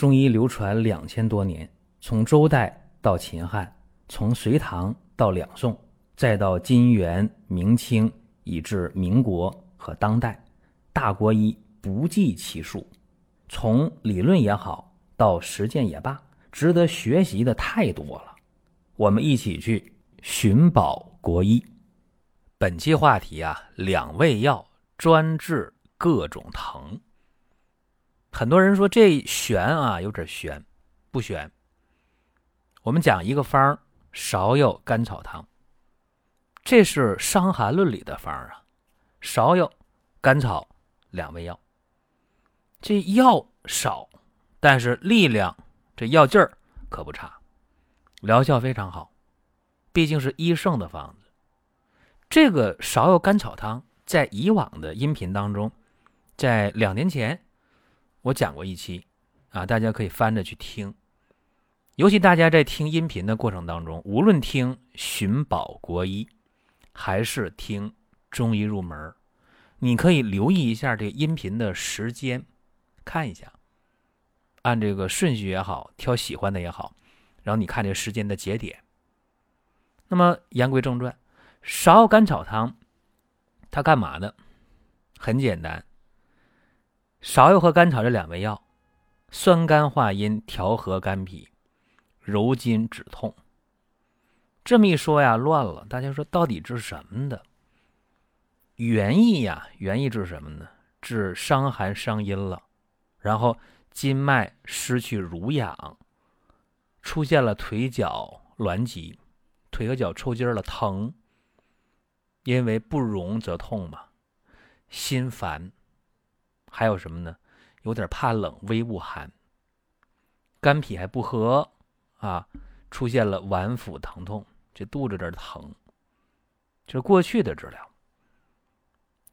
中医流传两千多年，从周代到秦汉，从隋唐到两宋，再到金元明清，以至民国和当代，大国医不计其数。从理论也好，到实践也罢，值得学习的太多了。我们一起去寻宝国医。本期话题啊，两味药专治各种疼。很多人说这悬啊，有点悬，不悬。我们讲一个方芍药甘草汤，这是《伤寒论》里的方啊。芍药、甘草两味药，这药少，但是力量这药劲儿可不差，疗效非常好。毕竟是医圣的方子。这个芍药甘草汤在以往的音频当中，在两年前。我讲过一期，啊，大家可以翻着去听。尤其大家在听音频的过程当中，无论听寻宝国医，还是听中医入门，你可以留意一下这音频的时间，看一下，按这个顺序也好，挑喜欢的也好，然后你看这时间的节点。那么言归正传，芍药甘草汤，它干嘛的？很简单。芍药和甘草这两味药，酸甘化阴，调和肝脾，柔筋止痛。这么一说呀，乱了。大家说到底治什么的？原意呀，原意治什么呢？治伤寒伤阴了，然后筋脉失去濡养，出现了腿脚挛急，腿和脚抽筋了，疼。因为不荣则痛嘛，心烦。还有什么呢？有点怕冷，微恶寒，肝脾还不和啊，出现了脘腹疼痛，这肚子这儿疼，这是过去的治疗。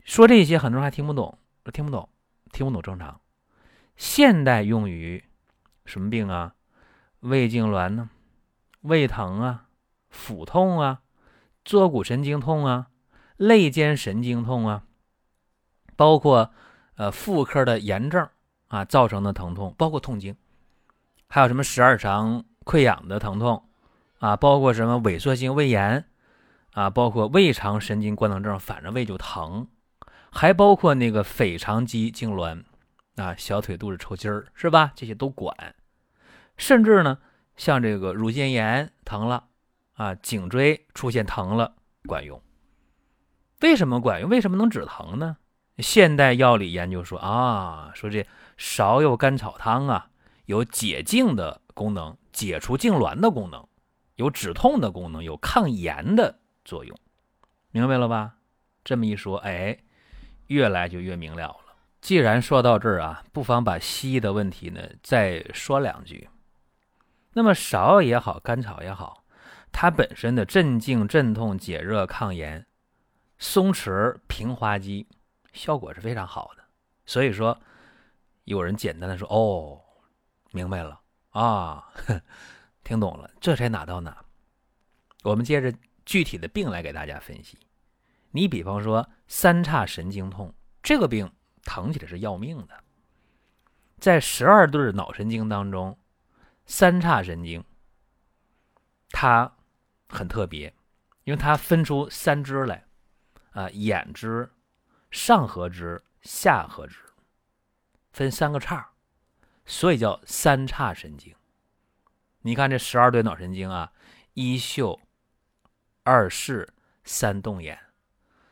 说这些，很多人还听不懂，听不懂，听不懂正常。现代用于什么病啊？胃痉挛呢？胃疼啊？腹痛啊？坐骨神经痛啊？肋间神经痛啊？包括。呃，妇科的炎症啊造成的疼痛，包括痛经，还有什么十二肠溃疡的疼痛啊，包括什么萎缩性胃炎啊，包括胃肠神经官能症，反正胃就疼，还包括那个腓肠肌痉挛啊，小腿肚子抽筋儿是吧？这些都管，甚至呢，像这个乳腺炎疼了啊，颈椎出现疼了，管用。为什么管用？为什么能止疼呢？现代药理研究说啊，说这芍药甘草汤啊，有解痉的功能，解除痉挛的功能，有止痛的功能，有抗炎的作用，明白了吧？这么一说，哎，越来就越明了了。既然说到这儿啊，不妨把西医的问题呢再说两句。那么芍药也好，甘草也好，它本身的镇静、镇痛、解热、抗炎、松弛、平滑肌。效果是非常好的，所以说有人简单的说：“哦，明白了啊，听懂了，这才哪到哪。”我们接着具体的病来给大家分析。你比方说三叉神经痛这个病，疼起来是要命的。在十二对脑神经当中，三叉神经它很特别，因为它分出三支来啊，眼支。上合支、下合支，分三个叉，所以叫三叉神经。你看这十二对脑神经啊，一嗅、二视、三动眼、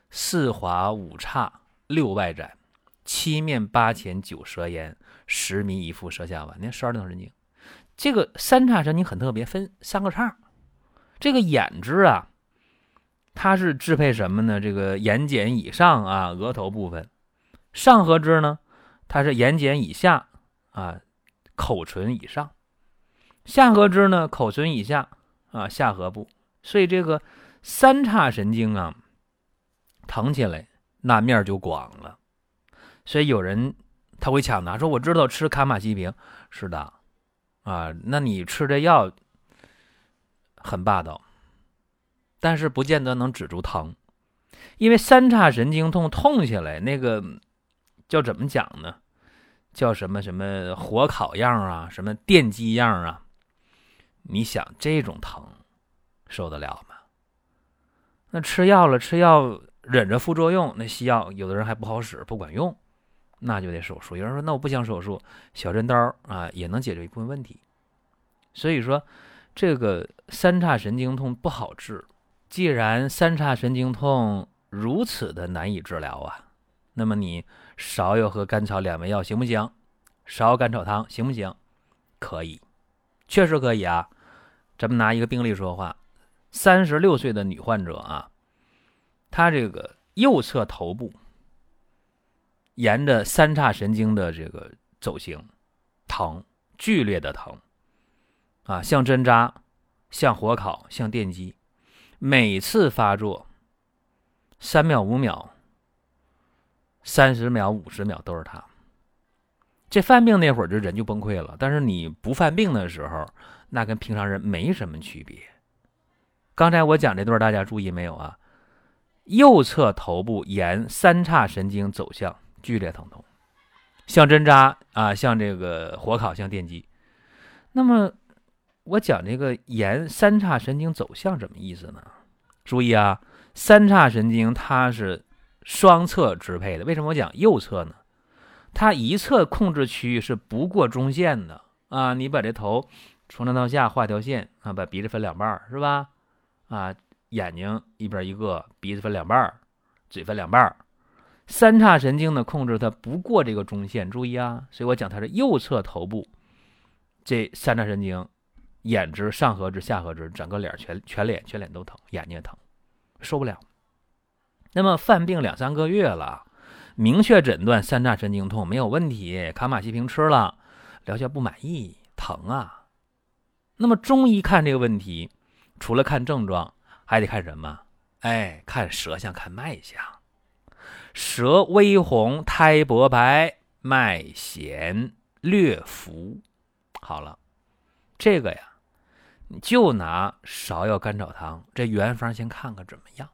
四滑、五叉、六外展、七面八前、九舌咽、十迷一腹、舌下脘。你看十二对脑神经，这个三叉神经很特别，分三个叉。这个眼支啊。它是支配什么呢？这个眼睑以上啊，额头部分；上颌支呢，它是眼睑以下啊，口唇以上；下颌支呢，口唇以下啊，下颌部。所以这个三叉神经啊，疼起来那面就广了。所以有人他会抢答说：“我知道吃卡马西平是的啊，那你吃这药很霸道。”但是不见得能止住疼，因为三叉神经痛痛起来那个叫怎么讲呢？叫什么什么火烤样啊，什么电击样啊？你想这种疼受得了吗？那吃药了，吃药忍着副作用，那西药有的人还不好使，不管用，那就得手术。有人说那我不想手术，小针刀啊也能解决一部分问题。所以说这个三叉神经痛不好治。既然三叉神经痛如此的难以治疗啊，那么你芍药和甘草两味药行不行？芍药甘草汤行不行？可以，确实可以啊。咱们拿一个病例说话，三十六岁的女患者啊，她这个右侧头部沿着三叉神经的这个走行，疼，剧烈的疼，啊，像针扎，像火烤，像电击，每次发作三秒、五秒、三十秒、五十秒都是他。这犯病那会儿就人就崩溃了，但是你不犯病的时候。那跟平常人没什么区别。刚才我讲这段，大家注意没有啊？右侧头部沿三叉神经走向，剧烈疼痛，像针扎啊，像这个火烤，像电击。那么我讲这个沿三叉神经走向什么意思呢？注意啊，三叉神经它是双侧支配的。为什么我讲右侧呢？它一侧控制区域是不过中线的啊，你把这头。从上到下画条线啊，把鼻子分两半儿是吧？啊，眼睛一边一个，鼻子分两半儿嘴分两半儿三叉神经的控制它不过这个中线，注意啊！所以我讲它是右侧头部这三叉神经，眼支、上颌支、下颌支，整个脸全全脸全脸都疼，眼睛也疼，受不了。那么犯病两三个月了，明确诊断三叉神经痛没有问题，卡马西平吃了，疗效不满意，疼啊。那么中医看这个问题，除了看症状，还得看什么？哎，看舌象，看脉象。舌微红，苔薄白，脉弦略浮。好了，这个呀，就拿芍药甘草汤这原方先看看怎么样。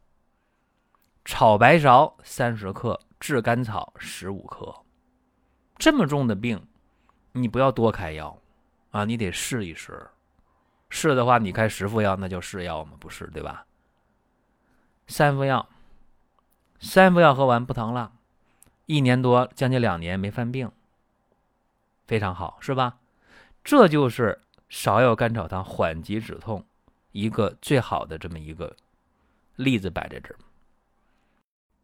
炒白芍三十克，炙甘草十五克。这么重的病，你不要多开药啊，你得试一试。是的话，你开十副药，那就试药吗？不是，对吧？三副药，三副药喝完不疼了，一年多，将近两年没犯病，非常好，是吧？这就是芍药甘草汤缓急止痛一个最好的这么一个例子摆在这儿。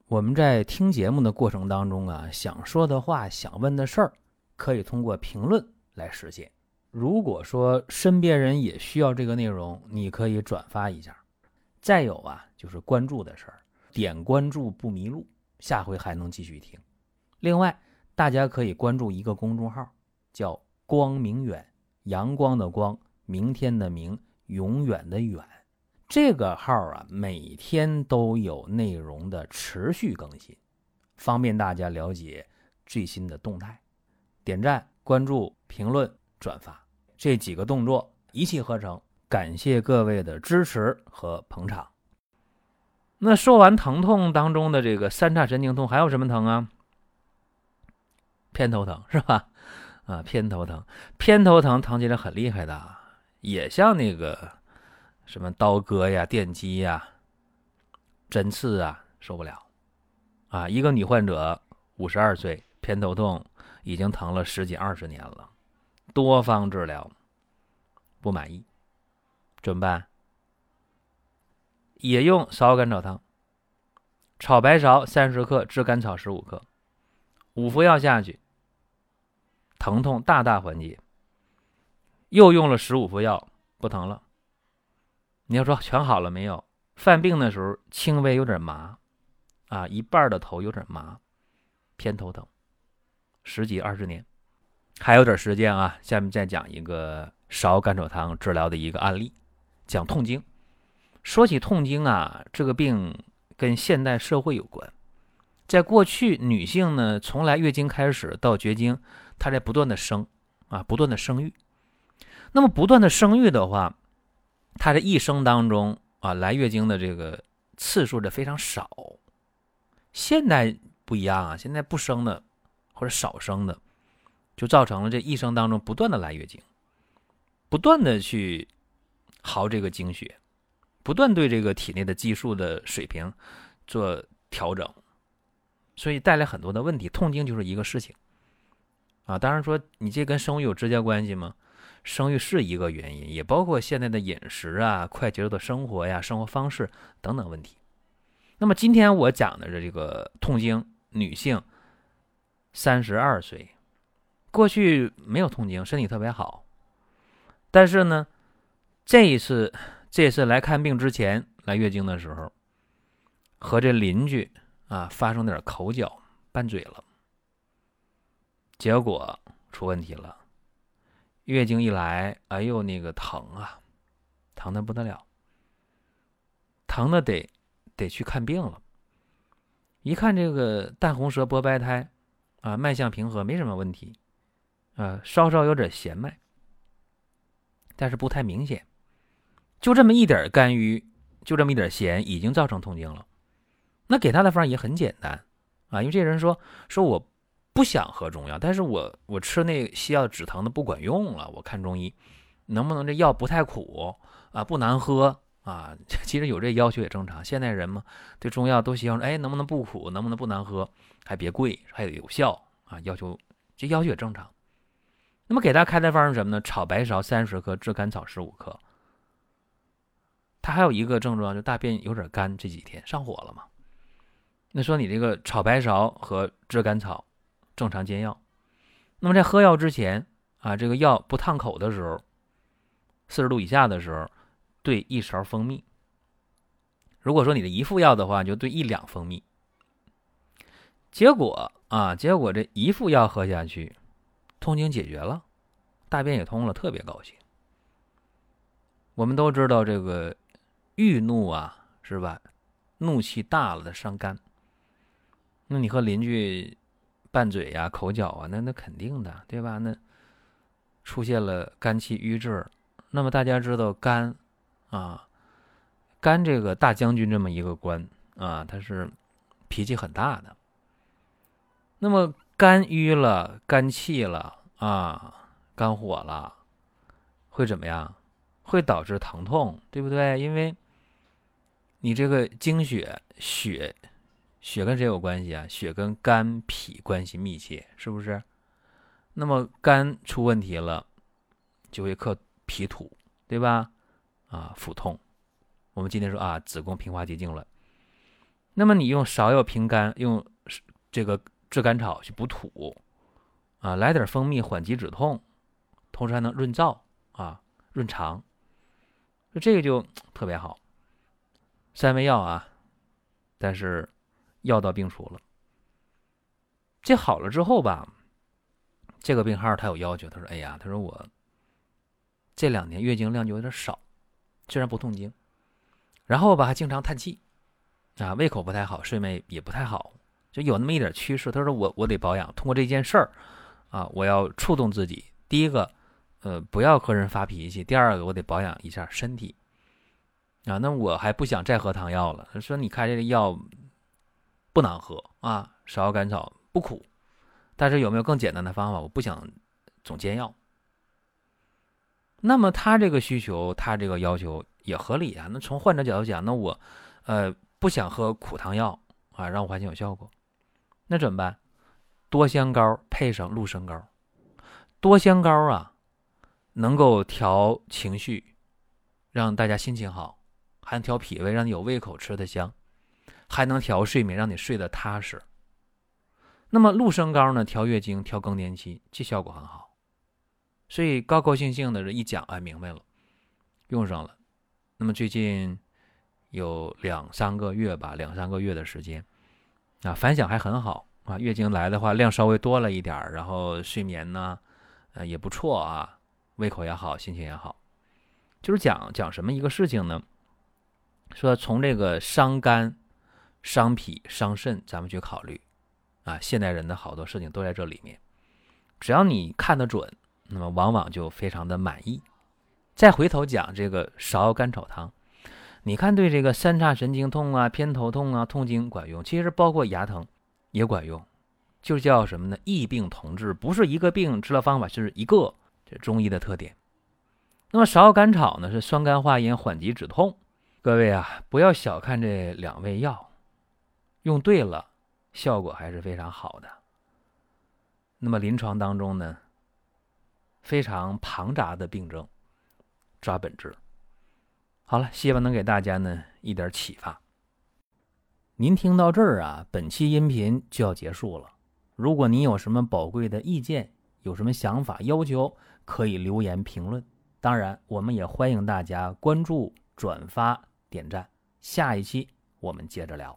我们在听节目的过程当中啊，想说的话、想问的事儿，可以通过评论来实现。如果说身边人也需要这个内容，你可以转发一下。再有啊，就是关注的事儿，点关注不迷路，下回还能继续听。另外，大家可以关注一个公众号，叫“光明远”，阳光的光，明天的明，永远的远。这个号啊，每天都有内容的持续更新，方便大家了解最新的动态。点赞、关注、评论、转发。这几个动作一气呵成，感谢各位的支持和捧场。那说完疼痛当中的这个三叉神经痛，还有什么疼啊？偏头疼是吧？啊，偏头疼，偏头疼疼起来很厉害的，也像那个什么刀割呀、电击呀、针刺啊，受不了啊！一个女患者，五十二岁，偏头痛已经疼了十几二十年了。多方治疗不满意，怎么办？也用芍药甘草汤，炒白芍三十克，炙甘草十五克，五服药下去，疼痛大大缓解。又用了十五服药，不疼了。你要说全好了没有？犯病的时候轻微有点麻，啊，一半的头有点麻，偏头疼，十几二十年。还有点时间啊，下面再讲一个芍甘草汤治疗的一个案例，讲痛经。说起痛经啊，这个病跟现代社会有关。在过去，女性呢，从来月经开始到绝经，她在不断的生啊，不断的生育。那么不断的生育的话，她这一生当中啊，来月经的这个次数的非常少。现代不一样啊，现在不生的或者少生的。就造成了这一生当中不断的来月经，不断的去耗这个经血，不断对这个体内的激素的水平做调整，所以带来很多的问题。痛经就是一个事情啊。当然说你这跟生育有直接关系吗？生育是一个原因，也包括现在的饮食啊、快节奏的生活呀、生活方式等等问题。那么今天我讲的是这个痛经，女性三十二岁，过去没有痛经，身体特别好，但是呢，这一次这次来看病之前来月经的时候，和这邻居啊发生点口角拌嘴了，结果出问题了。月经一来，哎呦，那个疼啊，疼的不得了，疼的得得去看病了。一看这个淡红舌薄白苔，啊，脉象平和，没什么问题，啊，稍稍有点弦脉，但是不太明显，就这么一点肝郁，就这么一点弦，已经造成痛经了。那给他的方也很简单，啊，因为这人说说我。不想喝中药，但是我我吃那西药止疼的不管用了。我看中医，能不能这药不太苦啊，不难喝啊？其实有这要求也正常。现代人嘛，对中药都希望哎，能不能不苦，能不能不难喝，还别贵，还得有效啊？要求这要求也正常。那么给他开的方是什么呢？炒白芍三十克，炙甘草十五克。他还有一个症状，就大便有点干，这几天上火了嘛？那说你这个炒白芍和炙甘草。正常煎药，那么在喝药之前啊，这个药不烫口的时候，四十度以下的时候，兑一勺蜂蜜。如果说你的一副药的话，就兑一两蜂蜜。结果啊，结果这一副药喝下去，痛经解决了，大便也通了，特别高兴。我们都知道这个郁怒啊，是吧？怒气大了的伤肝。那你和邻居。拌嘴呀，口角啊，那那肯定的，对吧？那出现了肝气郁滞，那么大家知道肝啊，肝这个大将军这么一个官啊，他是脾气很大的。那么肝郁了，肝气了啊，肝火了，会怎么样？会导致疼痛，对不对？因为你这个经血血。血跟谁有关系啊？血跟肝脾关系密切，是不是？那么肝出问题了，就会克脾土，对吧？啊，腹痛。我们今天说啊，子宫平滑肌痉挛。那么你用芍药平肝，用这个炙甘草去补土，啊，来点蜂蜜缓急止痛，同时还能润燥啊，润肠。那这个就特别好。三味药啊，但是。药到病除了，这好了之后吧，这个病号他有要求，他说：“哎呀，他说我这两年月经量就有点少，虽然不痛经，然后吧还经常叹气，啊，胃口不太好，睡眠也不太好，就有那么一点趋势。他说我我得保养，通过这件事儿啊，我要触动自己。第一个，呃，不要和人发脾气；第二个，我得保养一下身体啊。那我还不想再喝汤药了。他说你开这个药。”不难喝啊，芍药甘草不苦，但是有没有更简单的方法？我不想总煎药。那么他这个需求，他这个要求也合理啊。那从患者角度讲，那我呃不想喝苦汤药啊，让我缓解有效果，那怎么办？多香膏配上鹿参膏，多香膏啊，能够调情绪，让大家心情好，还能调脾胃，让你有胃口，吃的香。还能调睡眠，让你睡得踏实。那么鹿参膏呢？调月经、调更年期，这效果很好。所以高高兴兴的这一讲，哎，明白了，用上了。那么最近有两三个月吧，两三个月的时间啊，反响还很好啊。月经来的话，量稍微多了一点然后睡眠呢，呃，也不错啊，胃口也好，心情也好。就是讲讲什么一个事情呢？说从这个伤肝。伤脾伤肾，咱们去考虑啊！现代人的好多事情都在这里面，只要你看得准，那么往往就非常的满意。再回头讲这个芍药甘草汤，你看对这个三叉神经痛啊、偏头痛啊、痛经管用，其实包括牙疼也管用。就叫什么呢？异病同治，不是一个病治疗方法，就是一个这中医的特点。那么芍药甘草呢，是酸甘化阴、缓急止痛。各位啊，不要小看这两味药，用对了，效果还是非常好的。那么临床当中呢，非常庞杂的病症，抓本质。好了，希望能给大家呢一点启发。您听到这儿啊，本期音频就要结束了。如果您有什么宝贵的意见，有什么想法要求，可以留言评论。当然，我们也欢迎大家关注、转发、点赞。下一期我们接着聊。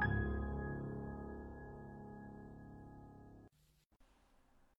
thank you.